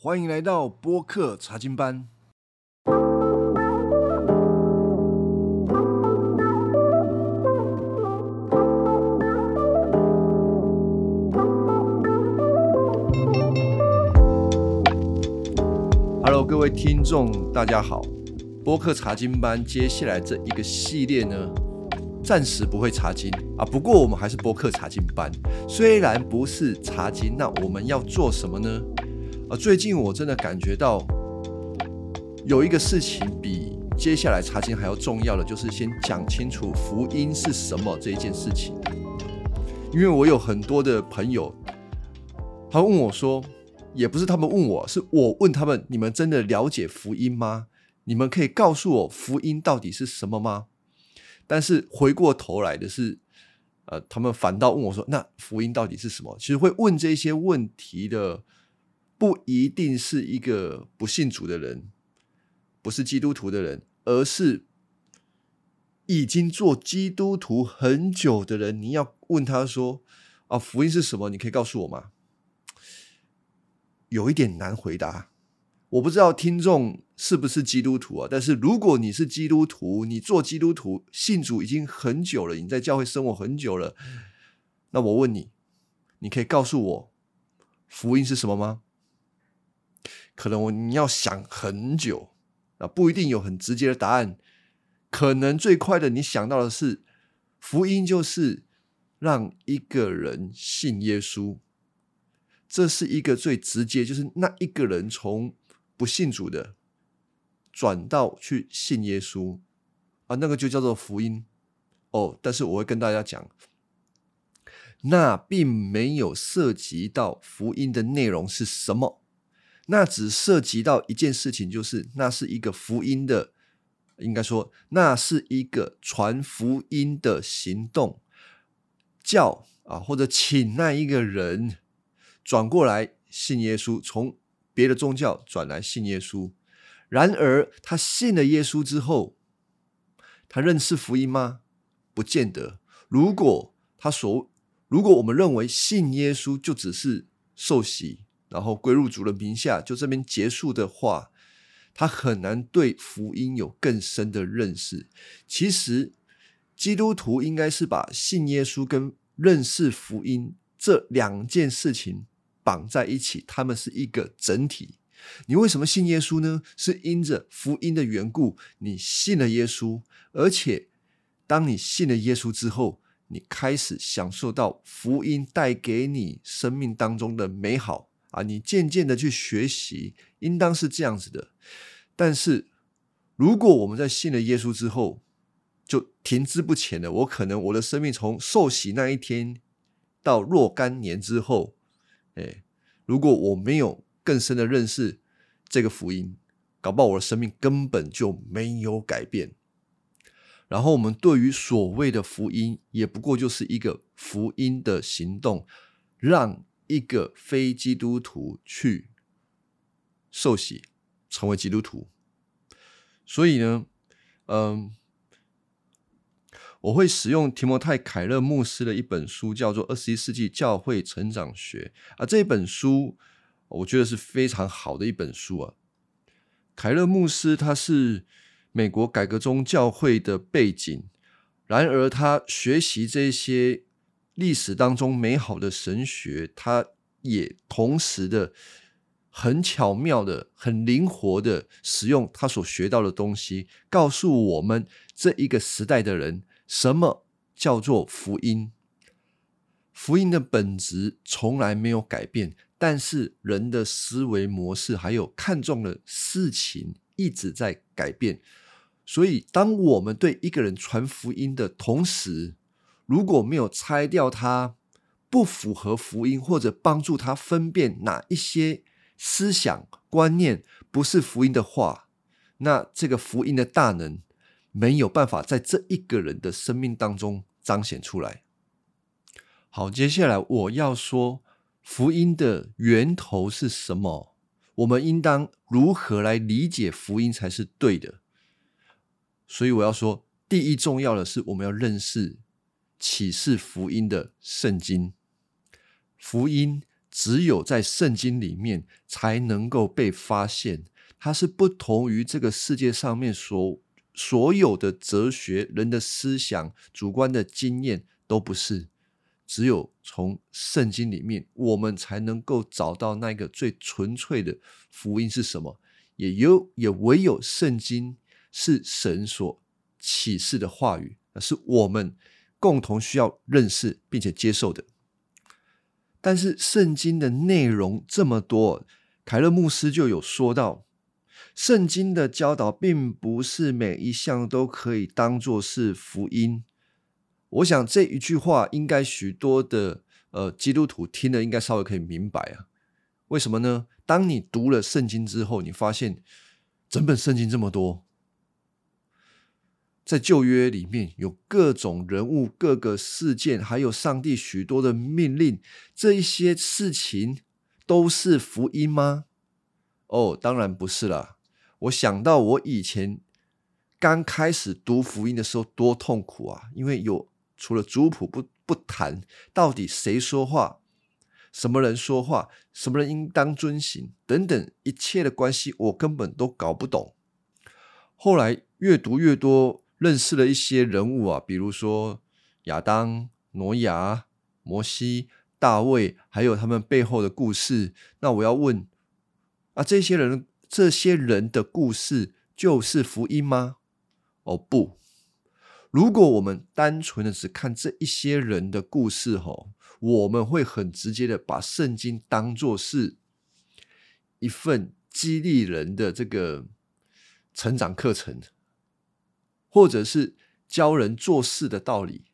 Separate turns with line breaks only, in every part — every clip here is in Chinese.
欢迎来到播客查经班。Hello，各位听众，大家好。播客查经班接下来这一个系列呢，暂时不会查经啊。不过我们还是播客查经班，虽然不是查经，那我们要做什么呢？啊，最近我真的感觉到有一个事情比接下来查经还要重要的，就是先讲清楚福音是什么这一件事情。因为我有很多的朋友，他问我说，也不是他们问我，是我问他们：你们真的了解福音吗？你们可以告诉我福音到底是什么吗？但是回过头来的是，呃，他们反倒问我说：那福音到底是什么？其实会问这些问题的。不一定是一个不信主的人，不是基督徒的人，而是已经做基督徒很久的人。你要问他说：“啊，福音是什么？”你可以告诉我吗？有一点难回答。我不知道听众是不是基督徒啊？但是如果你是基督徒，你做基督徒信主已经很久了，你在教会生活很久了，那我问你，你可以告诉我福音是什么吗？可能我你要想很久啊，不一定有很直接的答案。可能最快的，你想到的是福音就是让一个人信耶稣，这是一个最直接，就是那一个人从不信主的转到去信耶稣啊，那个就叫做福音哦。但是我会跟大家讲，那并没有涉及到福音的内容是什么。那只涉及到一件事情，就是那是一个福音的，应该说那是一个传福音的行动，叫啊或者请那一个人转过来信耶稣，从别的宗教转来信耶稣。然而他信了耶稣之后，他认识福音吗？不见得。如果他所如果我们认为信耶稣就只是受洗。然后归入主的名下，就这边结束的话，他很难对福音有更深的认识。其实，基督徒应该是把信耶稣跟认识福音这两件事情绑在一起，他们是一个整体。你为什么信耶稣呢？是因着福音的缘故，你信了耶稣，而且当你信了耶稣之后，你开始享受到福音带给你生命当中的美好。啊，你渐渐的去学习，应当是这样子的。但是，如果我们在信了耶稣之后就停滞不前了，我可能我的生命从受洗那一天到若干年之后，哎，如果我没有更深的认识这个福音，搞不好我的生命根本就没有改变。然后，我们对于所谓的福音，也不过就是一个福音的行动，让。一个非基督徒去受洗成为基督徒，所以呢，嗯，我会使用提摩太凯勒牧师的一本书，叫做《二十一世纪教会成长学》啊。这本书我觉得是非常好的一本书啊。凯勒牧师他是美国改革宗教会的背景，然而他学习这些。历史当中美好的神学，他也同时的很巧妙的、很灵活的使用他所学到的东西，告诉我们这一个时代的人，什么叫做福音？福音的本质从来没有改变，但是人的思维模式还有看重的事情一直在改变。所以，当我们对一个人传福音的同时，如果没有拆掉他不符合福音，或者帮助他分辨哪一些思想观念不是福音的话，那这个福音的大能没有办法在这一个人的生命当中彰显出来。好，接下来我要说福音的源头是什么？我们应当如何来理解福音才是对的？所以我要说，第一重要的是我们要认识。启示福音的圣经，福音只有在圣经里面才能够被发现，它是不同于这个世界上面所所有的哲学、人的思想、主观的经验都不是。只有从圣经里面，我们才能够找到那个最纯粹的福音是什么。也有也唯有圣经是神所启示的话语，是我们共同需要认识并且接受的。但是圣经的内容这么多，凯勒牧师就有说到，圣经的教导并不是每一项都可以当做是福音。我想这一句话应该许多的呃基督徒听了应该稍微可以明白啊。为什么呢？当你读了圣经之后，你发现整本圣经这么多。在旧约里面有各种人物、各个事件，还有上帝许多的命令，这一些事情都是福音吗？哦，当然不是啦。我想到我以前刚开始读福音的时候多痛苦啊！因为有除了族谱不不谈，到底谁说话，什么人说话，什么人应当遵行等等一切的关系，我根本都搞不懂。后来越读越多。认识了一些人物啊，比如说亚当、挪亚、摩西、大卫，还有他们背后的故事。那我要问啊，这些人、这些人的故事就是福音吗？哦，不。如果我们单纯的只看这一些人的故事，吼，我们会很直接的把圣经当做是一份激励人的这个成长课程。或者是教人做事的道理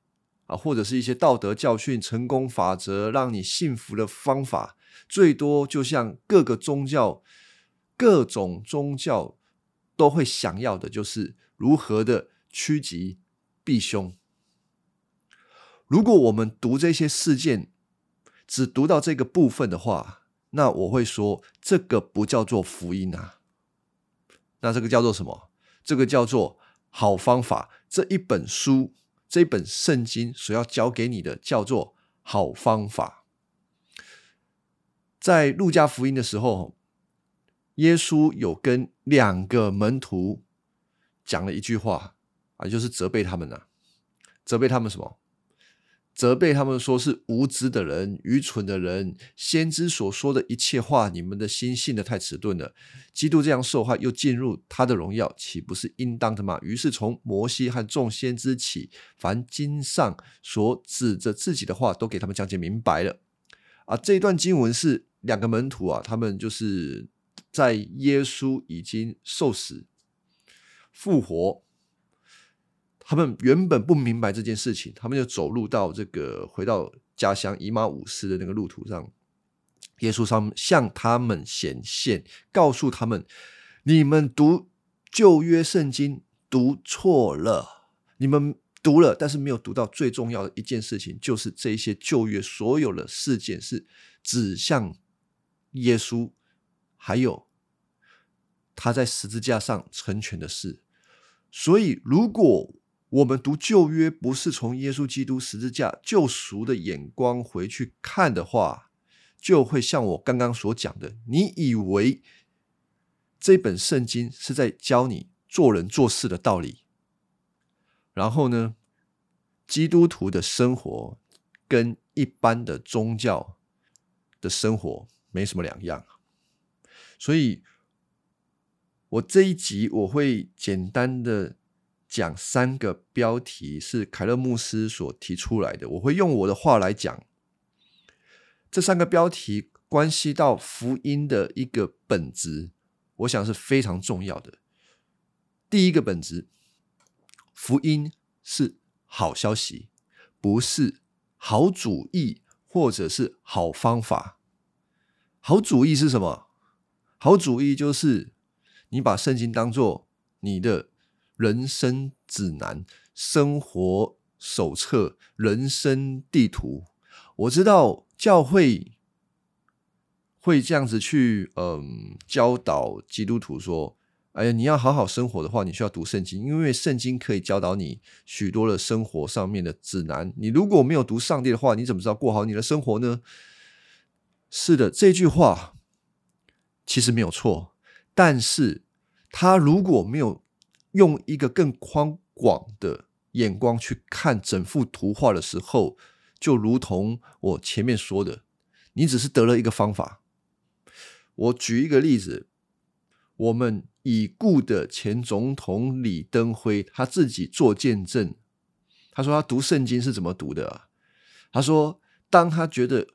啊，或者是一些道德教训、成功法则、让你幸福的方法，最多就像各个宗教、各种宗教都会想要的，就是如何的趋吉避凶。如果我们读这些事件，只读到这个部分的话，那我会说这个不叫做福音啊。那这个叫做什么？这个叫做。好方法这一本书，这本圣经所要教给你的叫做好方法。在路加福音的时候，耶稣有跟两个门徒讲了一句话啊，就是责备他们呢，责备他们什么？责备他们说是无知的人、愚蠢的人，先知所说的一切话，你们的心信的太迟钝了。基督这样受害，又进入他的荣耀，岂不是应当的吗？于是从摩西和众先知起，凡经上所指着自己的话，都给他们讲解明白了。啊，这一段经文是两个门徒啊，他们就是在耶稣已经受死、复活。他们原本不明白这件事情，他们就走路到这个回到家乡以马五斯的那个路途上，耶稣上向他们显现，告诉他们：你们读旧约圣经读错了，你们读了，但是没有读到最重要的一件事情，就是这些旧约所有的事件是指向耶稣，还有他在十字架上成全的事。所以，如果我们读旧约不是从耶稣基督十字架救赎的眼光回去看的话，就会像我刚刚所讲的，你以为这本圣经是在教你做人做事的道理，然后呢，基督徒的生活跟一般的宗教的生活没什么两样，所以我这一集我会简单的。讲三个标题是凯勒牧师所提出来的，我会用我的话来讲。这三个标题关系到福音的一个本质，我想是非常重要的。第一个本质，福音是好消息，不是好主意或者是好方法。好主意是什么？好主意就是你把圣经当做你的。人生指南、生活手册、人生地图，我知道教会会这样子去嗯教导基督徒说：“哎呀，你要好好生活的话，你需要读圣经，因为圣经可以教导你许多的生活上面的指南。你如果没有读上帝的话，你怎么知道过好你的生活呢？”是的，这句话其实没有错，但是他如果没有用一个更宽广的眼光去看整幅图画的时候，就如同我前面说的，你只是得了一个方法。我举一个例子，我们已故的前总统李登辉他自己做见证，他说他读圣经是怎么读的啊？他说，当他觉得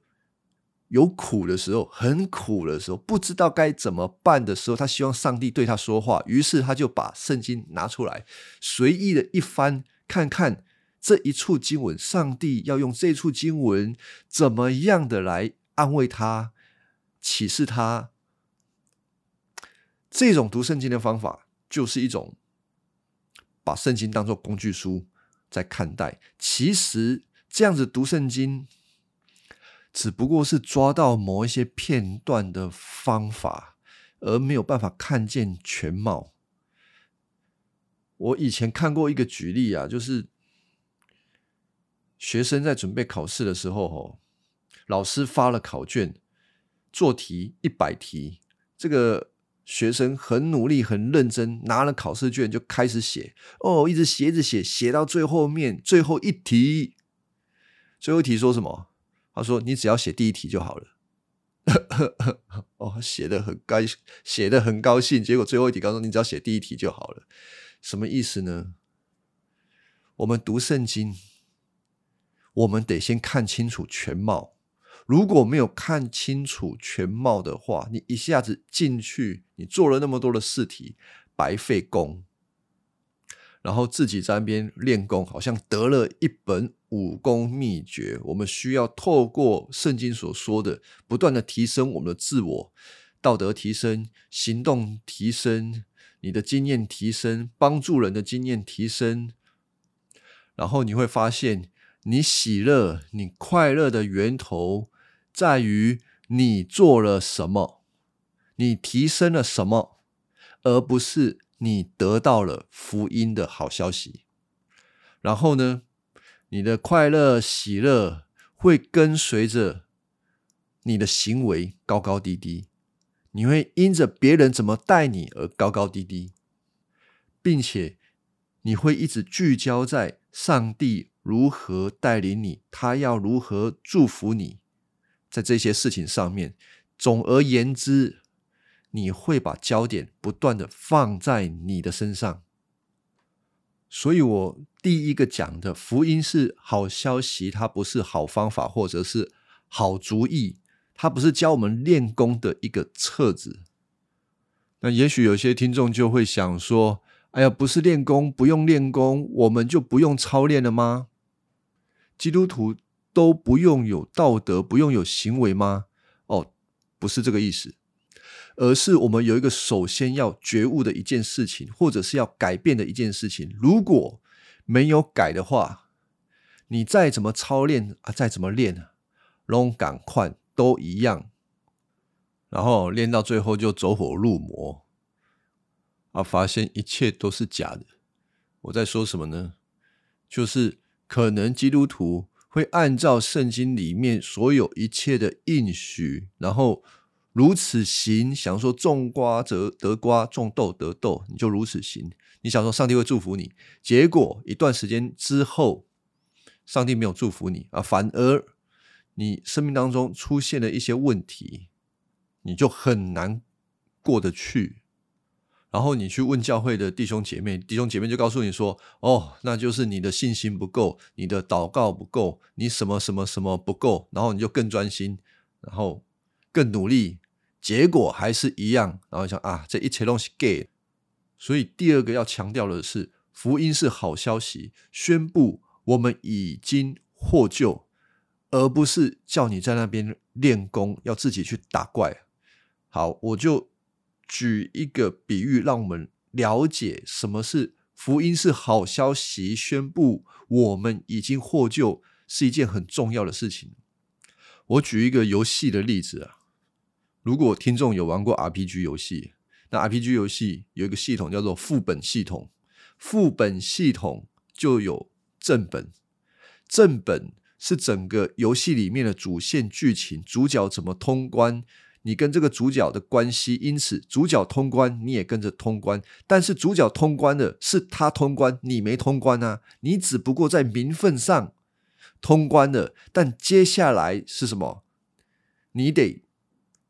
有苦的时候，很苦的时候，不知道该怎么办的时候，他希望上帝对他说话，于是他就把圣经拿出来，随意的一翻，看看这一处经文，上帝要用这处经文怎么样的来安慰他。启示他，这种读圣经的方法，就是一种把圣经当做工具书在看待。其实这样子读圣经，只不过是抓到某一些片段的方法，而没有办法看见全貌。我以前看过一个举例啊，就是学生在准备考试的时候，吼，老师发了考卷。做题一百题，这个学生很努力、很认真，拿了考试卷就开始写。哦，一直写、一直写，写到最后面，最后一题，最后一题说什么？他说：“你只要写第一题就好了。”哦，写的很高，写的很高兴。结果最后一题告诉你，只要写第一题就好了。什么意思呢？我们读圣经，我们得先看清楚全貌。如果没有看清楚全貌的话，你一下子进去，你做了那么多的试题，白费功。然后自己在那边练功，好像得了一本武功秘诀。我们需要透过圣经所说的，不断的提升我们的自我道德，提升行动，提升你的经验，提升帮助人的经验，提升。然后你会发现，你喜乐、你快乐的源头。在于你做了什么，你提升了什么，而不是你得到了福音的好消息。然后呢，你的快乐喜乐会跟随着你的行为高高低低，你会因着别人怎么待你而高高低低，并且你会一直聚焦在上帝如何带领你，他要如何祝福你。在这些事情上面，总而言之，你会把焦点不断的放在你的身上。所以，我第一个讲的福音是好消息，它不是好方法或者是好主意，它不是教我们练功的一个册子。那也许有些听众就会想说：“哎呀，不是练功，不用练功，我们就不用操练了吗？”基督徒。都不用有道德，不用有行为吗？哦，不是这个意思，而是我们有一个首先要觉悟的一件事情，或者是要改变的一件事情。如果没有改的话，你再怎么操练啊，再怎么练，龙赶快都一样，然后练到最后就走火入魔啊，发现一切都是假的。我在说什么呢？就是可能基督徒。会按照圣经里面所有一切的应许，然后如此行。想说种瓜则得瓜，种豆得豆，你就如此行。你想说上帝会祝福你，结果一段时间之后，上帝没有祝福你啊，反而你生命当中出现了一些问题，你就很难过得去。然后你去问教会的弟兄姐妹，弟兄姐妹就告诉你说：“哦，那就是你的信心不够，你的祷告不够，你什么什么什么不够。”然后你就更专心，然后更努力，结果还是一样。然后想啊，这一切东西 gay。所以第二个要强调的是，福音是好消息，宣布我们已经获救，而不是叫你在那边练功，要自己去打怪。好，我就。举一个比喻，让我们了解什么是福音是好消息，宣布我们已经获救是一件很重要的事情。我举一个游戏的例子啊，如果听众有玩过 RPG 游戏，那 RPG 游戏有一个系统叫做副本系统，副本系统就有正本，正本是整个游戏里面的主线剧情，主角怎么通关，你跟这个主角的关系，因此主角通关，你也跟着通关。但是主角通关的是他通关，你没通关啊，你只不过在名分上通关了，但接下来是什么？你得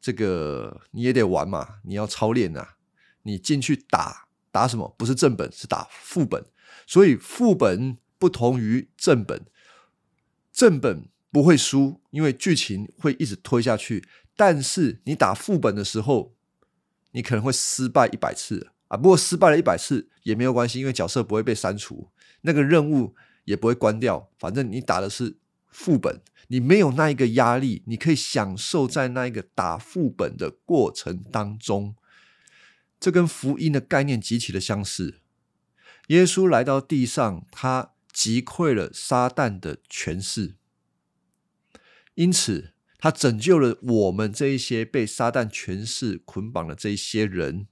这个你也得玩嘛，你要操练啊，你进去打打什么？不是正本，是打副本。所以副本不同于正本。正本不会输，因为剧情会一直推下去。但是你打副本的时候，你可能会失败一百次啊！不过失败了一百次也没有关系，因为角色不会被删除，那个任务也不会关掉。反正你打的是副本，你没有那一个压力，你可以享受在那一个打副本的过程当中。这跟福音的概念极其的相似。耶稣来到地上，他。击溃了撒旦的权势，因此他拯救了我们这一些被撒旦权势捆绑的这一些人，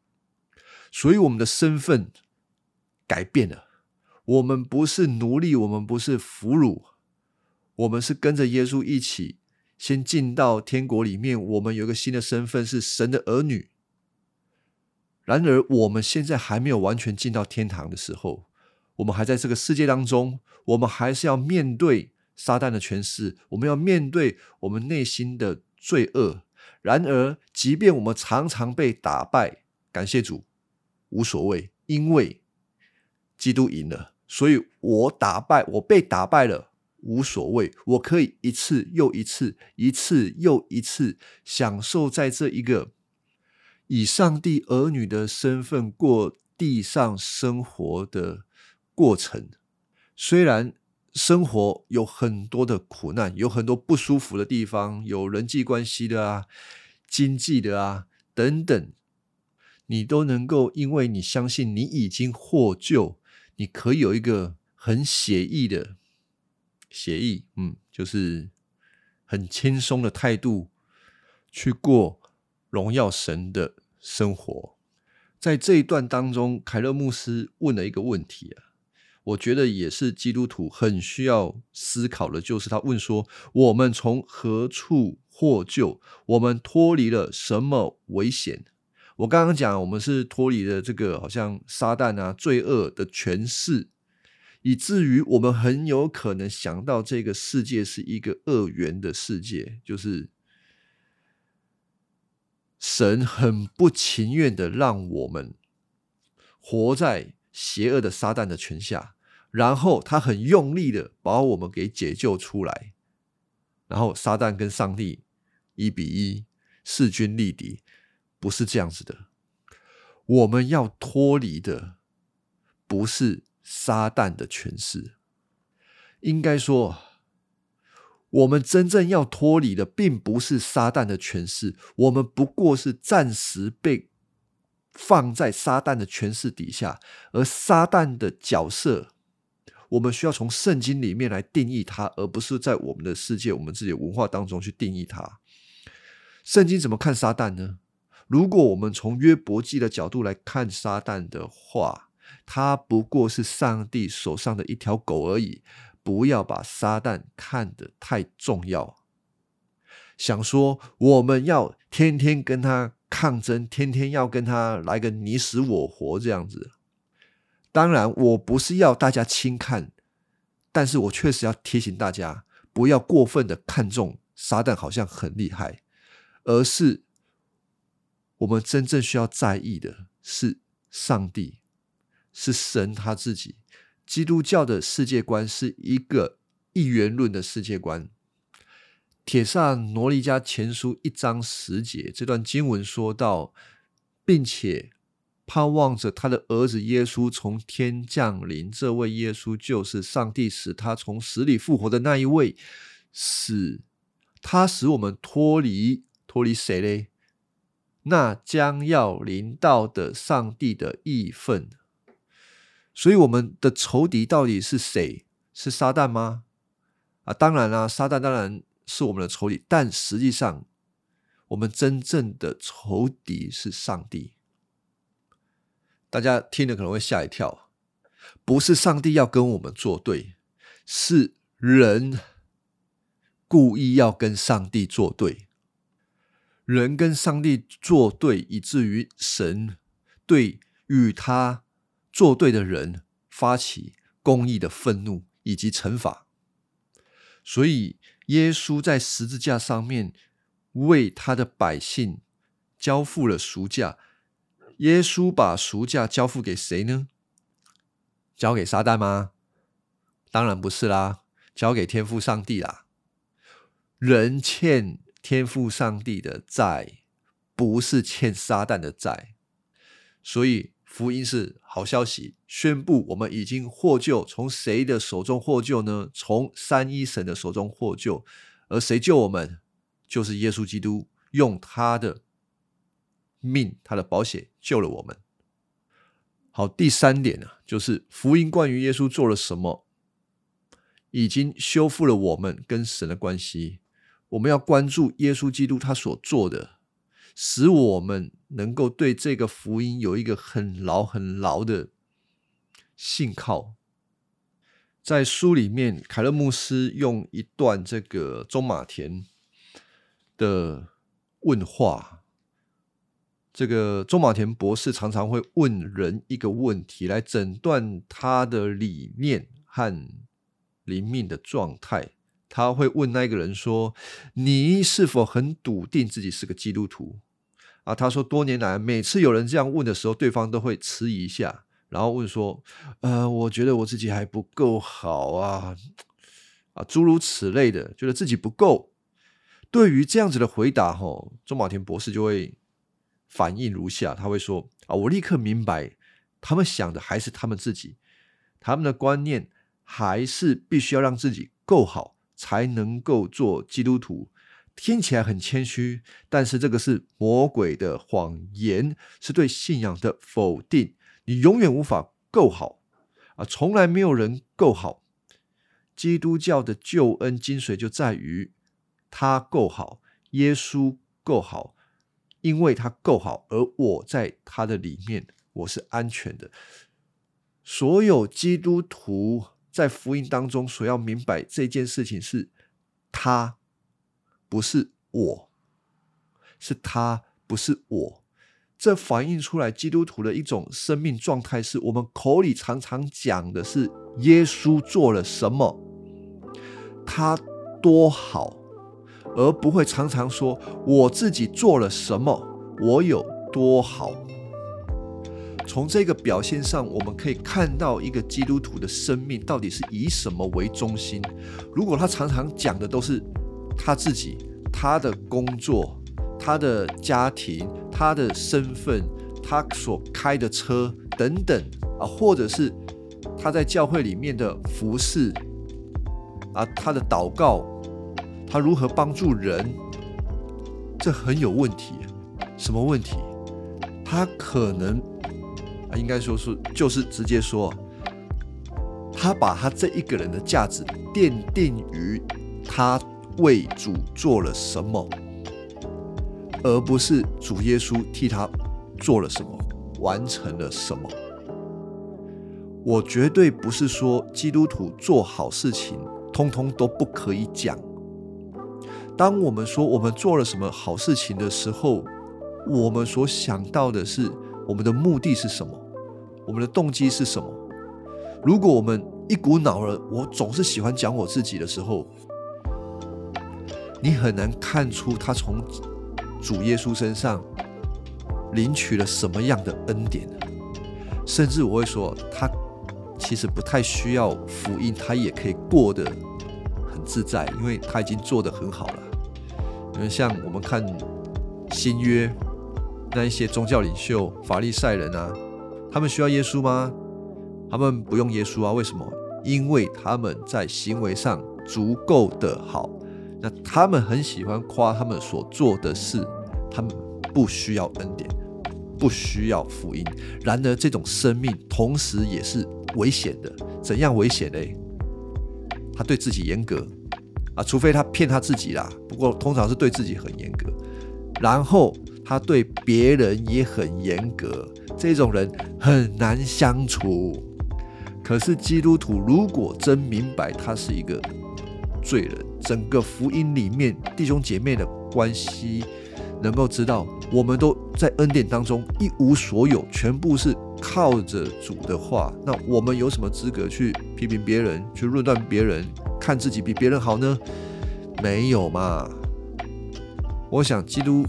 所以我们的身份改变了。我们不是奴隶，我们不是俘虏，我们是跟着耶稣一起先进到天国里面。我们有一个新的身份，是神的儿女。然而，我们现在还没有完全进到天堂的时候。我们还在这个世界当中，我们还是要面对撒旦的权势，我们要面对我们内心的罪恶。然而，即便我们常常被打败，感谢主，无所谓，因为基督赢了，所以我打败，我被打败了，无所谓，我可以一次又一次，一次又一次享受在这一个以上帝儿女的身份过地上生活的。过程虽然生活有很多的苦难，有很多不舒服的地方，有人际关系的啊、经济的啊等等，你都能够因为你相信你已经获救，你可以有一个很写意的协议，嗯，就是很轻松的态度去过荣耀神的生活。在这一段当中，凯勒牧师问了一个问题啊。我觉得也是基督徒很需要思考的，就是他问说：我们从何处获救？我们脱离了什么危险？我刚刚讲，我们是脱离了这个好像撒旦啊、罪恶的权势，以至于我们很有可能想到这个世界是一个恶缘的世界，就是神很不情愿的让我们活在邪恶的撒旦的权下。然后他很用力的把我们给解救出来，然后撒旦跟上帝一比一势均力敌，不是这样子的。我们要脱离的不是撒旦的权势，应该说，我们真正要脱离的并不是撒旦的权势，我们不过是暂时被放在撒旦的权势底下，而撒旦的角色。我们需要从圣经里面来定义它，而不是在我们的世界、我们自己的文化当中去定义它。圣经怎么看撒旦呢？如果我们从约伯记的角度来看撒旦的话，他不过是上帝手上的一条狗而已。不要把撒旦看得太重要。想说我们要天天跟他抗争，天天要跟他来个你死我活这样子。当然，我不是要大家轻看，但是我确实要提醒大家，不要过分的看重撒旦，好像很厉害，而是我们真正需要在意的是上帝，是神他自己。基督教的世界观是一个一元论的世界观。铁萨罗尼迦前书一章十节这段经文说到，并且。盼望着他的儿子耶稣从天降临，这位耶稣就是上帝使他从死里复活的那一位，使他使我们脱离脱离谁嘞？那将要临到的上帝的义愤。所以我们的仇敌到底是谁？是撒旦吗？啊，当然啦，撒旦当然是我们的仇敌，但实际上我们真正的仇敌是上帝。大家听了可能会吓一跳，不是上帝要跟我们作对，是人故意要跟上帝作对。人跟上帝作对，以至于神对与他做对的人发起公义的愤怒以及惩罚。所以，耶稣在十字架上面为他的百姓交付了赎价。耶稣把赎价交付给谁呢？交给撒旦吗？当然不是啦，交给天父上帝啦。人欠。天父上帝的债，不是欠撒旦的债，所以福音是好消息，宣布我们已经获救。从谁的手中获救呢？从三一神的手中获救。而谁救我们？就是耶稣基督，用他的命、他的保险救了我们。好，第三点呢，就是福音关于耶稣做了什么，已经修复了我们跟神的关系。我们要关注耶稣基督他所做的，使我们能够对这个福音有一个很牢很牢的信靠。在书里面，凯勒牧师用一段这个中马田的问话，这个中马田博士常常会问人一个问题，来诊断他的理念和灵命的状态。他会问那个人说：“你是否很笃定自己是个基督徒？”啊，他说多年来每次有人这样问的时候，对方都会迟疑一下，然后问说：“呃，我觉得我自己还不够好啊，啊，诸如此类的，觉得自己不够。”对于这样子的回答，吼，钟马田博士就会反应如下：他会说：“啊，我立刻明白，他们想的还是他们自己，他们的观念还是必须要让自己够好。”才能够做基督徒，听起来很谦虚，但是这个是魔鬼的谎言，是对信仰的否定。你永远无法够好啊，从来没有人够好。基督教的救恩精髓就在于他够好，耶稣够好，因为他够好，而我在他的里面，我是安全的。所有基督徒。在福音当中，所要明白这件事情是，他不是我，是他不是我。这反映出来基督徒的一种生命状态，是我们口里常常讲的是耶稣做了什么，他多好，而不会常常说我自己做了什么，我有多好。从这个表现上，我们可以看到一个基督徒的生命到底是以什么为中心。如果他常常讲的都是他自己、他的工作、他的家庭、他的身份、他所开的车等等啊，或者是他在教会里面的服饰啊，他的祷告，他如何帮助人，这很有问题。什么问题？他可能。啊，应该说是，就是直接说，他把他这一个人的价值奠定于他为主做了什么，而不是主耶稣替他做了什么，完成了什么。我绝对不是说基督徒做好事情，通通都不可以讲。当我们说我们做了什么好事情的时候，我们所想到的是。我们的目的是什么？我们的动机是什么？如果我们一股脑儿，我总是喜欢讲我自己的时候，你很难看出他从主耶稣身上领取了什么样的恩典。甚至我会说，他其实不太需要福音，他也可以过得很自在，因为他已经做得很好了。因为像我们看新约。那一些宗教领袖、法利赛人啊，他们需要耶稣吗？他们不用耶稣啊？为什么？因为他们在行为上足够的好。那他们很喜欢夸他们所做的事，他们不需要恩典，不需要福音。然而，这种生命同时也是危险的。怎样危险呢？他对自己严格啊，除非他骗他自己啦。不过，通常是对自己很严格。然后。他对别人也很严格，这种人很难相处。可是基督徒如果真明白他是一个罪人，整个福音里面弟兄姐妹的关系，能够知道我们都在恩典当中一无所有，全部是靠着主的话，那我们有什么资格去批评别人，去论断别人，看自己比别人好呢？没有嘛。我想基督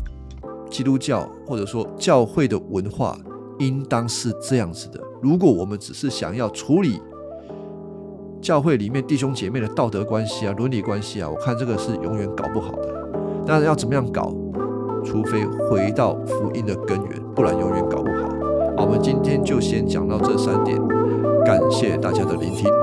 基督教或者说教会的文化应当是这样子的。如果我们只是想要处理教会里面弟兄姐妹的道德关系啊、伦理关系啊，我看这个是永远搞不好的。那要怎么样搞？除非回到福音的根源，不然永远搞不好。好，我们今天就先讲到这三点，感谢大家的聆听。